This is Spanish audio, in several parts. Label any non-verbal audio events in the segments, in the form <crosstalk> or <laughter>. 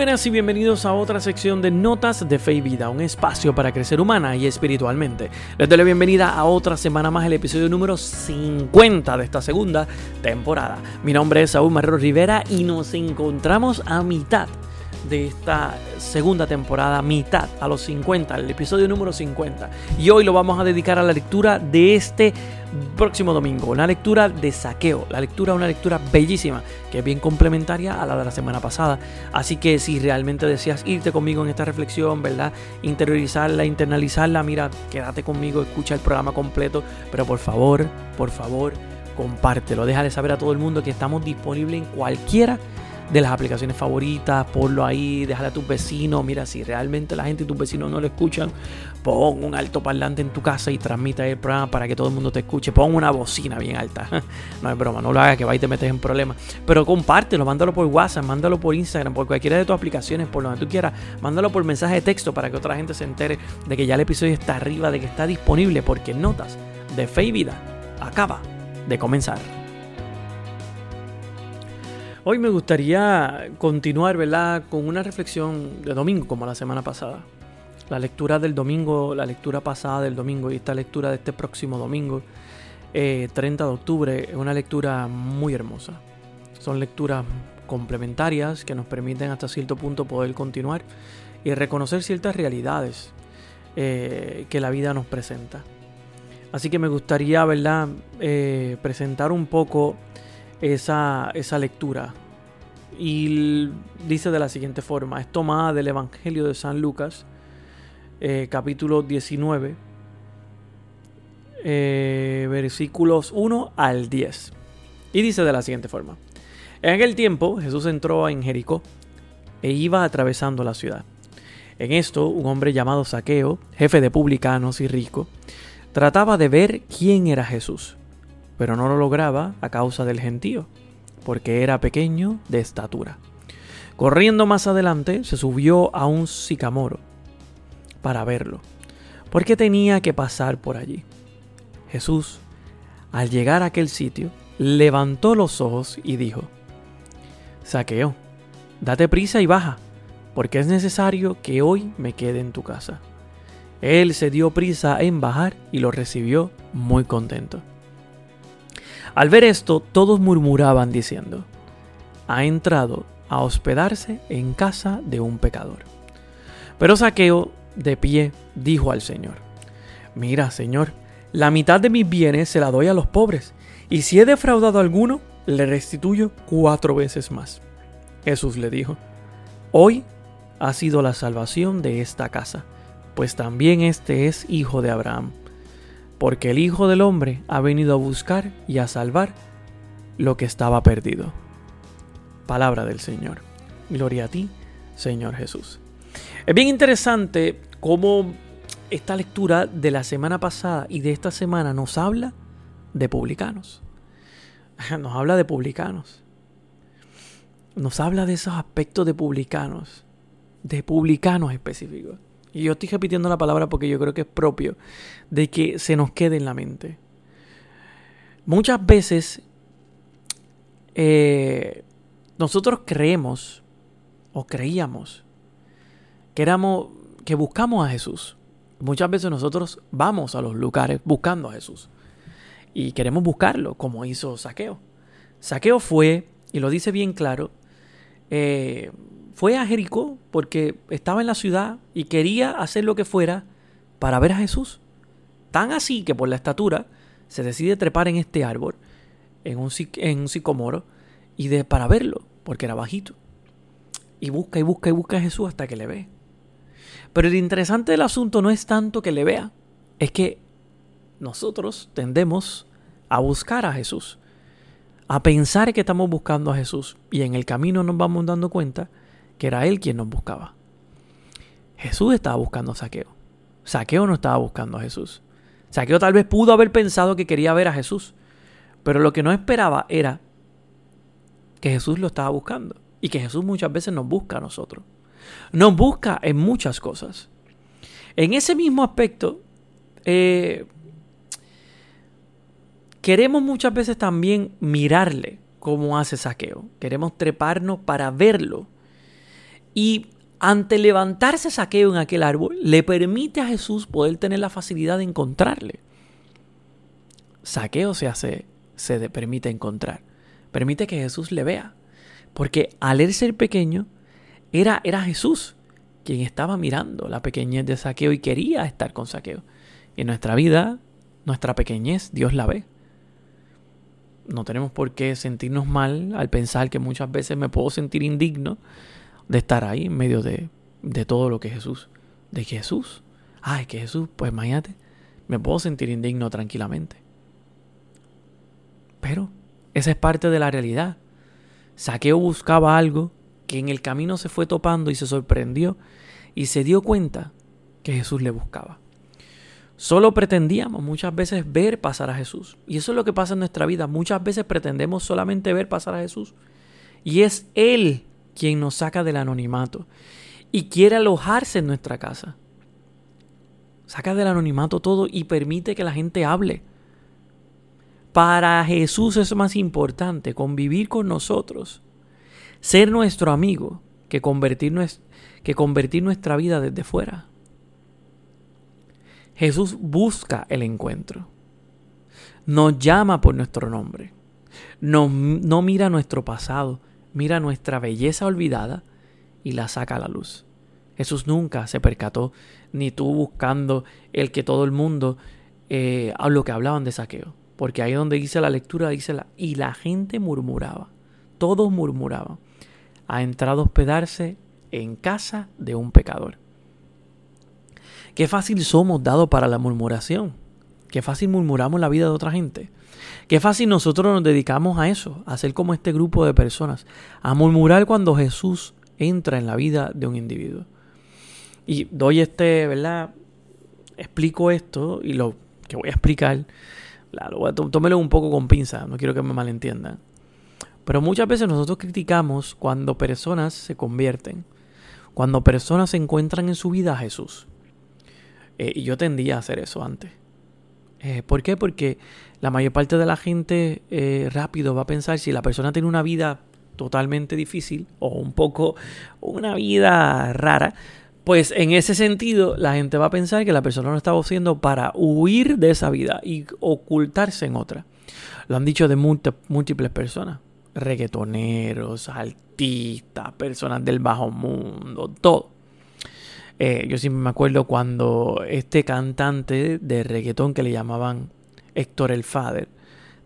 buenas y bienvenidos a otra sección de Notas de Fe y Vida, un espacio para crecer humana y espiritualmente. Les doy la bienvenida a otra semana más, el episodio número 50 de esta segunda temporada. Mi nombre es Saúl Marrero Rivera y nos encontramos a mitad de esta segunda temporada, mitad a los 50, el episodio número 50. Y hoy lo vamos a dedicar a la lectura de este próximo domingo, una lectura de saqueo, la lectura, una lectura bellísima, que es bien complementaria a la de la semana pasada. Así que si realmente deseas irte conmigo en esta reflexión, ¿verdad? Interiorizarla, internalizarla, mira, quédate conmigo, escucha el programa completo, pero por favor, por favor, compártelo, déjale saber a todo el mundo que estamos disponibles en cualquiera de las aplicaciones favoritas, ponlo ahí, déjale a tus vecinos. Mira, si realmente la gente y tus vecinos no lo escuchan, pon un alto parlante en tu casa y transmita el programa para que todo el mundo te escuche. Pon una bocina bien alta. <laughs> No es broma, no lo hagas que va y te metes en problemas. Pero compártelo, mándalo por WhatsApp, mándalo por Instagram, por cualquiera de tus aplicaciones, por donde tú quieras. Mándalo por mensaje de texto para que otra gente se entere de que ya el episodio está arriba, de que está disponible, porque Notas de Fe y Vida acaba de comenzar. Hoy me gustaría continuar, ¿verdad?, con una reflexión de domingo, como la semana pasada. La lectura del domingo, la lectura pasada del domingo y esta lectura de este próximo domingo, 30 eh, de octubre, es una lectura muy hermosa. Son lecturas complementarias que nos permiten hasta cierto punto poder continuar y reconocer ciertas realidades eh, que la vida nos presenta. Así que me gustaría, ¿verdad?, eh, presentar un poco esa, esa lectura. Y dice de la siguiente forma, es tomada del Evangelio de San Lucas, eh, capítulo 19, eh, versículos 1 al 10. Y dice de la siguiente forma, en aquel tiempo Jesús entró en Jericó e iba atravesando la ciudad. En esto, un hombre llamado Saqueo, jefe de publicanos y rico, trataba de ver quién era Jesús pero no lo lograba a causa del gentío, porque era pequeño de estatura. Corriendo más adelante, se subió a un sicamoro para verlo, porque tenía que pasar por allí. Jesús, al llegar a aquel sitio, levantó los ojos y dijo, Saqueo, date prisa y baja, porque es necesario que hoy me quede en tu casa. Él se dio prisa en bajar y lo recibió muy contento. Al ver esto, todos murmuraban diciendo, ha entrado a hospedarse en casa de un pecador. Pero Saqueo, de pie, dijo al Señor, mira, Señor, la mitad de mis bienes se la doy a los pobres, y si he defraudado a alguno, le restituyo cuatro veces más. Jesús le dijo, hoy ha sido la salvación de esta casa, pues también este es hijo de Abraham porque el Hijo del Hombre ha venido a buscar y a salvar lo que estaba perdido. Palabra del Señor. Gloria a ti, Señor Jesús. Es bien interesante cómo esta lectura de la semana pasada y de esta semana nos habla de publicanos. <laughs> Nos habla de publicanos. Nos habla de esos aspectos de publicanos. De publicanos específicos. Y yo estoy repitiendo la palabra porque yo creo que es propio de que se nos quede en la mente. Muchas veces eh, nosotros creemos o creíamos que éramos que buscamos a Jesús. Muchas veces nosotros vamos a los lugares buscando a Jesús y queremos buscarlo, como hizo Saqueo. Saqueo fue, y lo dice bien claro, eh, fue a Jericó porque estaba en la ciudad y quería hacer lo que fuera para ver a Jesús. Tan así que por la estatura se decide trepar en este árbol, en un, en un sicomoro, y de, para verlo, porque era bajito. Y busca y busca y busca a Jesús hasta que le ve. Pero lo interesante del asunto no es tanto que le vea, es que nosotros tendemos a buscar a Jesús, a pensar que estamos buscando a Jesús, y en el camino nos vamos dando cuenta que era él quien nos buscaba. Jesús estaba buscando a Saqueo. Saqueo no estaba buscando a Jesús. Saqueo tal vez pudo haber pensado que quería ver a Jesús, pero lo que no esperaba era que Jesús lo estaba buscando y que Jesús muchas veces nos busca a nosotros. Nos busca en muchas cosas. En ese mismo aspecto, eh, queremos muchas veces también mirarle como hace Saqueo. Queremos treparnos para verlo Y ante levantarse saqueo en aquel árbol, le permite a Jesús poder tener la facilidad de encontrarle. Saqueo se hace, se permite encontrar. Permite que Jesús le vea. Porque al él ser pequeño, era, era Jesús quien estaba mirando la pequeñez de Saqueo y quería estar con Saqueo. En nuestra vida, nuestra pequeñez, Dios la ve. No tenemos por qué sentirnos mal al pensar que muchas veces me puedo sentir indigno de estar ahí en medio de, de todo lo que es Jesús. De Jesús, ay, que Jesús, pues imagínate, me puedo sentir indigno tranquilamente. Pero esa es parte de la realidad. Saqueo buscaba algo que en el camino se fue topando y se sorprendió y se dio cuenta que Jesús le buscaba. Solo pretendíamos muchas veces ver pasar a Jesús. Y eso es lo que pasa en nuestra vida. Muchas veces pretendemos solamente ver pasar a Jesús. Y es Él quien nos saca del anonimato y quiere alojarse en nuestra casa. Saca del anonimato todo y permite que la gente hable. Para Jesús es más importante convivir con nosotros, ser nuestro amigo, que convertir, que convertir nuestra vida desde fuera. Jesús busca el encuentro. Nos llama por nuestro nombre. No, no mira nuestro pasado, mira nuestra belleza olvidada y la saca a la luz. Jesús nunca se percató, ni tú buscando el que todo el mundo eh, a lo que hablaban de saqueo. Porque ahí donde dice la lectura, dice la, y la gente murmuraba, todos murmuraban. Ha entrado a hospedarse en casa de un pecador. Qué fácil somos dados para la murmuración. Qué fácil murmuramos la vida de otra gente. Qué fácil nosotros nos dedicamos a eso, a ser como este grupo de personas, a murmurar cuando Jesús entra en la vida de un individuo. Y doy este, ¿verdad? Explico esto y lo que voy a explicar tómelo un poco con pinza, no quiero que me malentiendan. Pero muchas veces nosotros criticamos cuando personas se convierten, cuando personas se encuentran en su vida a Jesús. Eh, y yo tendía a hacer eso antes. Eh, ¿Por qué? Porque la mayor parte de la gente eh, rápido va a pensar si la persona tiene una vida totalmente difícil o un poco una vida rara, pues en ese sentido, la gente va a pensar que la persona lo estaba haciendo para huir de esa vida y ocultarse en otra. Lo han dicho de múltiples personas. Reggaetoneros, artistas, personas del bajo mundo, todo. Eh, yo siempre me acuerdo cuando este cantante de reggaetón que le llamaban Héctor el Fader,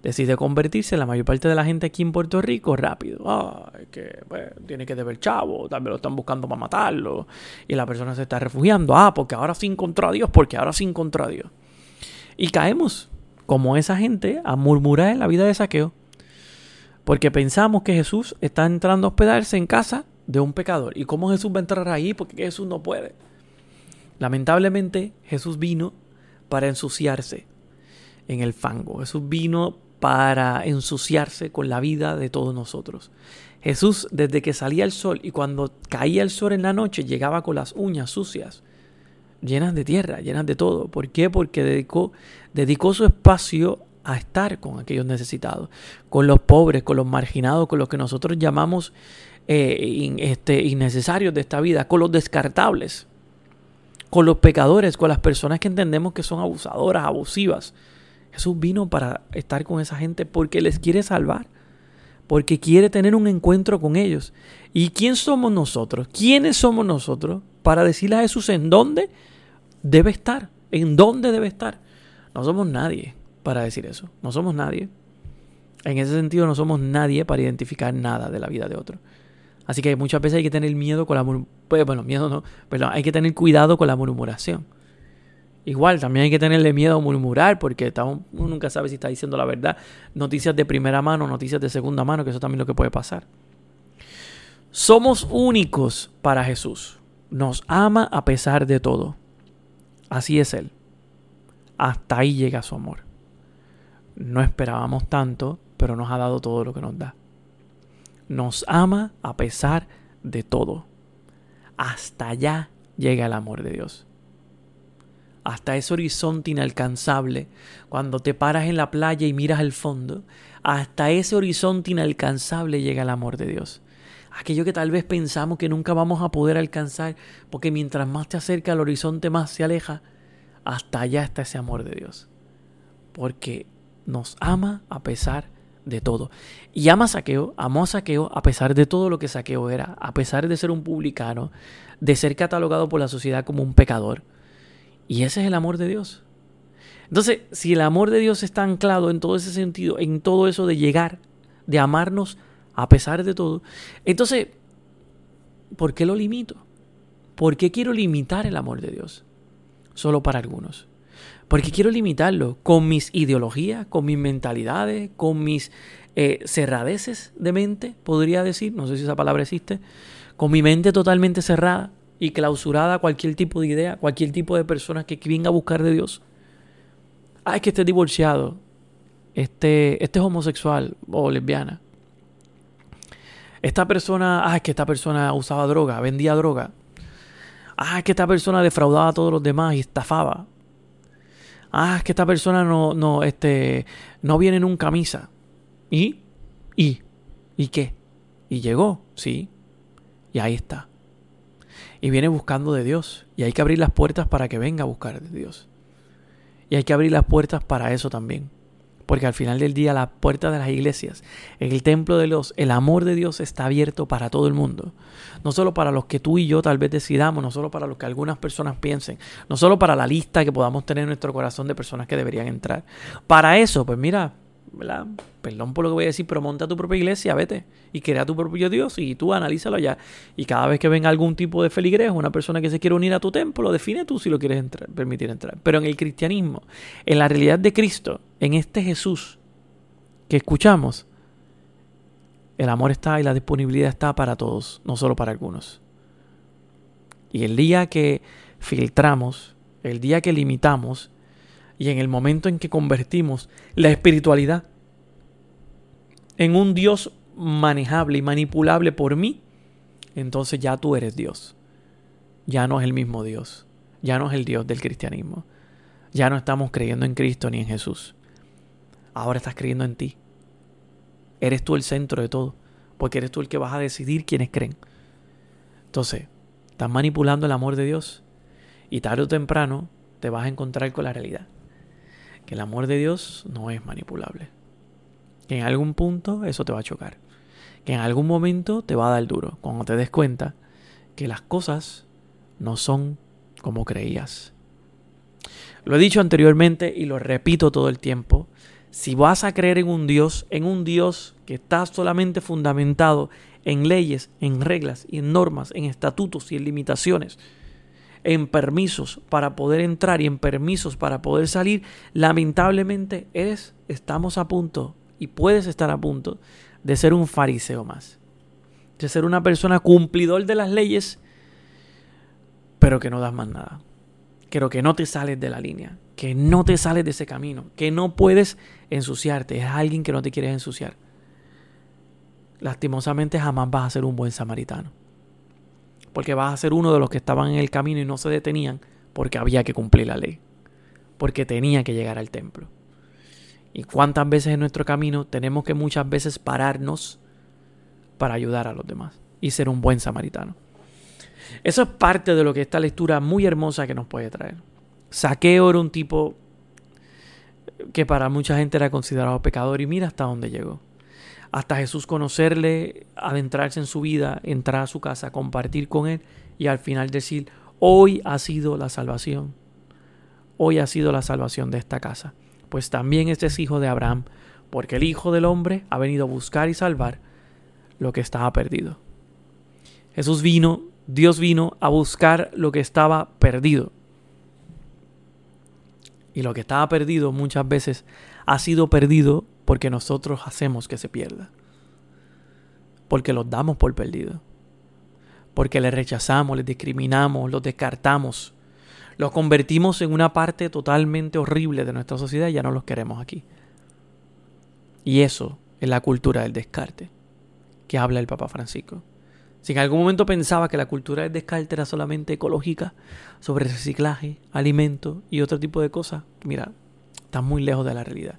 decide convertirse la mayor parte de la gente aquí en Puerto Rico rápido. Ah, que pues, tiene que deber chavo, vez lo están buscando para matarlo y la persona se está refugiando. Ah, porque ahora sí encontró a Dios, porque ahora sí encontró a Dios. Y caemos, como esa gente, a murmurar en la vida de saqueo. Porque pensamos que Jesús está entrando a hospedarse en casa de un pecador. ¿Y cómo Jesús va a entrar ahí? Porque Jesús no puede. Lamentablemente, Jesús vino para ensuciarse en el fango. Jesús vino para ensuciarse con la vida de todos nosotros. Jesús, desde que salía el sol y cuando caía el sol en la noche, llegaba con las uñas sucias, llenas de tierra, llenas de todo. ¿Por qué? Porque dedicó, dedicó su espacio a estar con aquellos necesitados, con los pobres, con los marginados, con los que nosotros llamamos eh, este, innecesarios de esta vida, con los descartables, con los pecadores, con las personas que entendemos que son abusadoras, abusivas Jesús vino para estar con esa gente porque les quiere salvar, porque quiere tener un encuentro con ellos. ¿Y quién somos nosotros? ¿Quiénes somos nosotros para decirle a Jesús en dónde debe estar? ¿En dónde debe estar? No somos nadie para decir eso. No somos nadie. En ese sentido no somos nadie para identificar nada de la vida de otro. Así que muchas veces hay que tener miedo con la pues, bueno, miedo no, pero hay que tener cuidado con la murmuración. Igual, también hay que tenerle miedo a murmurar porque uno nunca sabe si está diciendo la verdad. Noticias de primera mano, noticias de segunda mano, que eso también es lo que puede pasar. Somos únicos para Jesús. Nos ama a pesar de todo. Así es Él. Hasta ahí llega su amor. No esperábamos tanto, pero nos ha dado todo lo que nos da. Nos ama a pesar de todo. Hasta allá llega el amor de Dios hasta ese horizonte inalcanzable, cuando te paras en la playa y miras al fondo, hasta ese horizonte inalcanzable llega el amor de Dios. aquello que tal vez pensamos que nunca vamos a poder alcanzar, porque mientras más te acerca al horizonte, más se aleja, hasta allá está ese amor de Dios. Porque nos ama a pesar de todo. Y ama Saqueo, amó a Saqueo a pesar de todo lo que Saqueo era, a pesar de ser un publicano, de ser catalogado por la sociedad como un pecador. Y ese es el amor de Dios. Entonces, si el amor de Dios está anclado en todo ese sentido, en todo eso de llegar, de amarnos a pesar de todo, entonces, ¿por qué lo limito? ¿Por qué quiero limitar el amor de Dios? Solo para algunos. Porque quiero limitarlo con mis ideologías, con mis mentalidades, con mis eh, cerradeces de mente, podría decir, no sé si esa palabra existe, con mi mente totalmente cerrada y clausurada a cualquier tipo de idea, cualquier tipo de persona que venga a buscar de Dios. Ah, es que esté divorciado, este, este es homosexual o lesbiana. Esta persona, ah, es que esta persona usaba droga, vendía droga. Ah, es que esta persona defraudaba a todos los demás y estafaba. Ah, es que esta persona no, no, este, no viene en un camisa. ¿Y? ¿Y? ¿Y qué? Y llegó, sí. Y ahí está. Y viene buscando de Dios. Y hay que abrir las puertas para que venga a buscar de Dios. Y hay que abrir las puertas para eso también. Porque al final del día la puerta de las iglesias, el templo de Dios, el amor de Dios está abierto para todo el mundo. No solo para los que tú y yo tal vez decidamos, no solo para los que algunas personas piensen, no solo para la lista que podamos tener en nuestro corazón de personas que deberían entrar. Para eso, pues mira, Perdón por lo que voy a decir, pero monta tu propia iglesia, vete y crea tu propio Dios y tú analízalo ya. Y cada vez que venga algún tipo de feligres, una persona que se quiere unir a tu templo, define tú si lo quieres permitir entrar. Pero en el cristianismo, en la realidad de Cristo, en este Jesús que escuchamos, el amor está y la disponibilidad está para todos, no solo para algunos. Y el día que filtramos, el día que limitamos, y en el momento en que convertimos la espiritualidad en un Dios manejable y manipulable por mí, entonces ya tú eres Dios. Ya no es el mismo Dios. Ya no es el Dios del cristianismo. Ya no estamos creyendo en Cristo ni en Jesús. Ahora estás creyendo en ti. Eres tú el centro de todo. Porque eres tú el que vas a decidir quiénes creen. Entonces, estás manipulando el amor de Dios. Y tarde o temprano te vas a encontrar con la realidad que el amor de Dios no es manipulable. Que en algún punto eso te va a chocar. Que en algún momento te va a dar duro. Cuando te des cuenta que las cosas no son como creías. Lo he dicho anteriormente y lo repito todo el tiempo. Si vas a creer en un Dios, en un Dios que está solamente fundamentado en leyes, en reglas y en normas, en estatutos y en limitaciones, en permisos para poder entrar y en permisos para poder salir, lamentablemente eres, estamos a punto y puedes estar a punto de ser un fariseo más. De ser una persona cumplidor de las leyes, pero que no das más nada. Pero que no te sales de la línea, que no te sales de ese camino, que no puedes ensuciarte. Es alguien que no te quieres ensuciar. Lastimosamente jamás vas a ser un buen samaritano porque vas a ser uno de los que estaban en el camino y no se detenían porque había que cumplir la ley, porque tenía que llegar al templo. ¿Y cuántas veces en nuestro camino tenemos que muchas veces pararnos para ayudar a los demás y ser un buen samaritano? Eso es parte de lo que esta lectura muy hermosa que nos puede traer. Saqueo era un tipo que para mucha gente era considerado pecador y mira hasta dónde llegó hasta Jesús conocerle, adentrarse en su vida, entrar a su casa, compartir con él y al final decir, hoy ha sido la salvación, hoy ha sido la salvación de esta casa. Pues también este es hijo de Abraham, porque el Hijo del Hombre ha venido a buscar y salvar lo que estaba perdido. Jesús vino, Dios vino a buscar lo que estaba perdido. Y lo que estaba perdido muchas veces ha sido perdido porque nosotros hacemos que se pierda. Porque los damos por perdido. Porque les rechazamos, les discriminamos, los descartamos. Los convertimos en una parte totalmente horrible de nuestra sociedad y ya no los queremos aquí. Y eso es la cultura del descarte que habla el Papa Francisco. Si en algún momento pensaba que la cultura del descarte era solamente ecológica, sobre reciclaje, alimento y otro tipo de cosas, mira, está muy lejos de la realidad.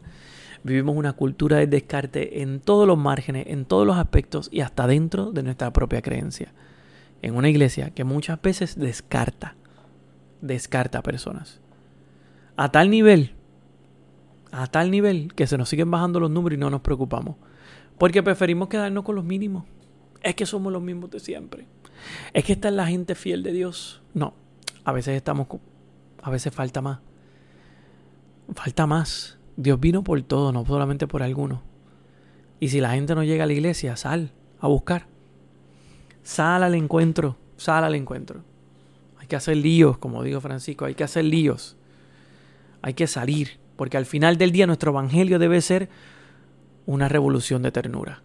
Vivimos una cultura de descarte en todos los márgenes, en todos los aspectos y hasta dentro de nuestra propia creencia. En una iglesia que muchas veces descarta, descarta personas. A tal nivel, a tal nivel que se nos siguen bajando los números y no nos preocupamos. Porque preferimos quedarnos con los mínimos. Es que somos los mismos de siempre. Es que está la gente fiel de Dios. No, a veces estamos, a veces falta más. Falta más. Dios vino por todo, no solamente por algunos. Y si la gente no llega a la iglesia, sal a buscar. Sal al encuentro, sal al encuentro. Hay que hacer líos, como dijo Francisco, hay que hacer líos. Hay que salir, porque al final del día nuestro evangelio debe ser una revolución de ternura.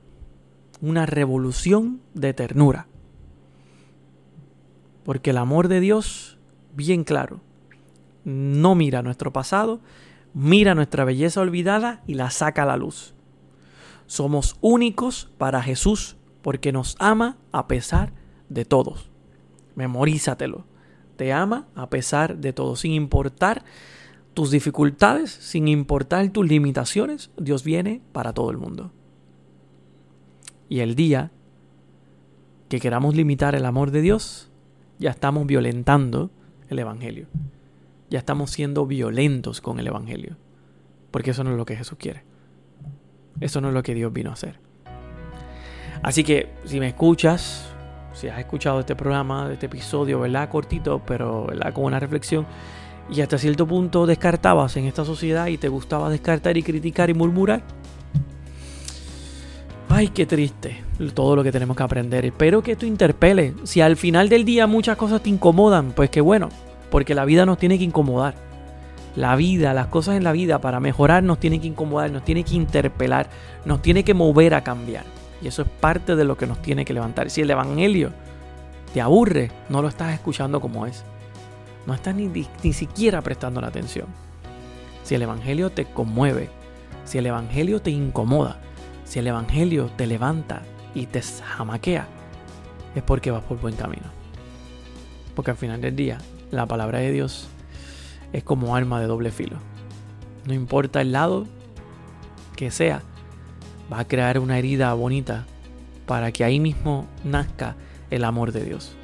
Una revolución de ternura. Porque el amor de Dios, bien claro, no mira nuestro pasado, mira nuestra belleza olvidada y la saca a la luz. Somos únicos para Jesús porque nos ama a pesar de todos. Memorízatelo. Te ama a pesar de todo, sin importar tus dificultades, sin importar tus limitaciones, Dios viene para todo el mundo. Y el día que queramos limitar el amor de Dios, ya estamos violentando el Evangelio. Ya estamos siendo violentos con el Evangelio. Porque eso no es lo que Jesús quiere. Eso no es lo que Dios vino a hacer. Así que si me escuchas, si has escuchado este programa, este episodio, ¿verdad? Cortito, pero ¿verdad? con una reflexión, y hasta cierto punto descartabas en esta sociedad y te gustaba descartar y criticar y murmurar. Ay, qué triste todo lo que tenemos que aprender. Espero que esto interpele. Si al final del día muchas cosas te incomodan, pues qué bueno, porque la vida nos tiene que incomodar. La vida, las cosas en la vida para mejorar nos tiene que incomodar, nos tiene que interpelar, nos tiene que mover a cambiar. Y eso es parte de lo que nos tiene que levantar. Si el Evangelio te aburre, no lo estás escuchando como es no estás ni, ni siquiera prestando la atención. Si el Evangelio te conmueve, si el Evangelio te incomoda, si el Evangelio te levanta y te jamaquea, es porque vas por buen camino. Porque al final del día, la palabra de Dios es como arma de doble filo. No importa el lado que sea, va a crear una herida bonita para que ahí mismo nazca el amor de Dios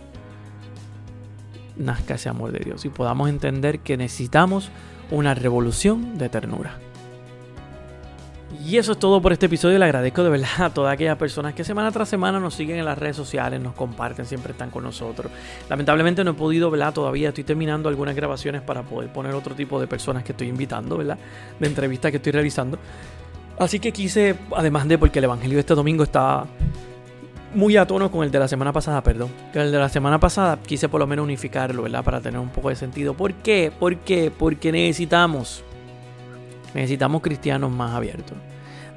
nazca ese amor de Dios y podamos entender que necesitamos una revolución de ternura. Y eso es todo por este episodio. Le agradezco de verdad a todas aquellas personas que semana tras semana nos siguen en las redes sociales, nos comparten, siempre están con nosotros. Lamentablemente no he podido, ¿verdad? Todavía estoy terminando algunas grabaciones para poder poner otro tipo de personas que estoy invitando, ¿verdad? De entrevistas que estoy realizando. Así que quise, además de porque el Evangelio de este domingo está muy a tono con el de la semana pasada, perdón. Que el de la semana pasada quise por lo menos unificarlo, ¿verdad? Para tener un poco de sentido. ¿Por qué? ¿Por qué? Porque necesitamos, necesitamos cristianos más abiertos.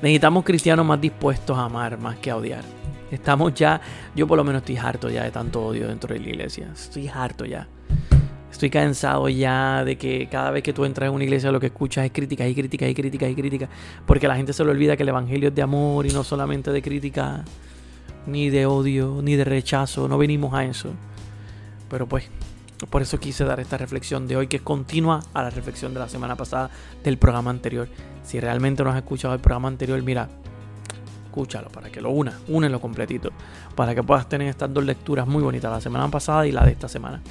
Necesitamos cristianos más dispuestos a amar más que a odiar. Estamos ya, yo por lo menos estoy harto ya de tanto odio dentro de la iglesia. Estoy harto ya. Estoy cansado ya de que cada vez que tú entras en una iglesia lo que escuchas es crítica y crítica y crítica y crítica. Porque la gente se le olvida que el evangelio es de amor y no solamente de crítica ni de odio, ni de rechazo, no venimos a eso. Pero pues, por eso quise dar esta reflexión de hoy, que es continua a la reflexión de la semana pasada del programa anterior. Si realmente no has escuchado el programa anterior, mira, escúchalo para que lo una, únelo completito, para que puedas tener estas dos lecturas muy bonitas, la semana pasada y la de esta semana.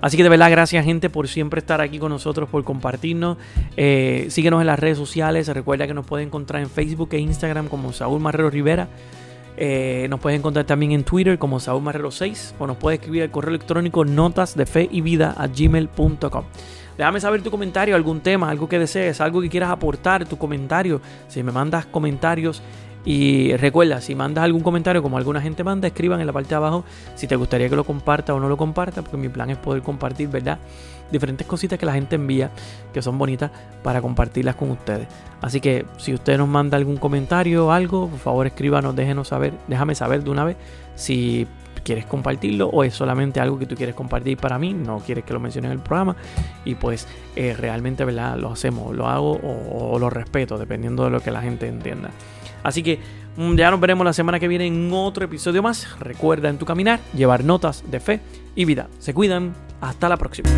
Así que de verdad, gracias gente por siempre estar aquí con nosotros, por compartirnos. Eh, síguenos en las redes sociales. Recuerda que nos puede encontrar en Facebook e Instagram como Saúl Marrero Rivera. Eh, nos puedes encontrar también en Twitter como Saúl Marrero 6 o nos puedes escribir al correo electrónico notas de fe y vida a gmail.com. Déjame saber tu comentario, algún tema, algo que desees, algo que quieras aportar, tu comentario. Si me mandas comentarios y recuerda, si mandas algún comentario como alguna gente manda, escriban en la parte de abajo si te gustaría que lo comparta o no lo comparta, porque mi plan es poder compartir, ¿verdad? Diferentes cositas que la gente envía, que son bonitas, para compartirlas con ustedes. Así que si usted nos manda algún comentario o algo, por favor escríbanos, déjenos saber, déjame saber de una vez si quieres compartirlo o es solamente algo que tú quieres compartir para mí, no quieres que lo mencione en el programa y pues eh, realmente ¿verdad? lo hacemos, lo hago o lo respeto dependiendo de lo que la gente entienda. Así que mm, ya nos veremos la semana que viene en otro episodio más. Recuerda en tu caminar llevar notas de fe y vida. Se cuidan. Hasta la próxima.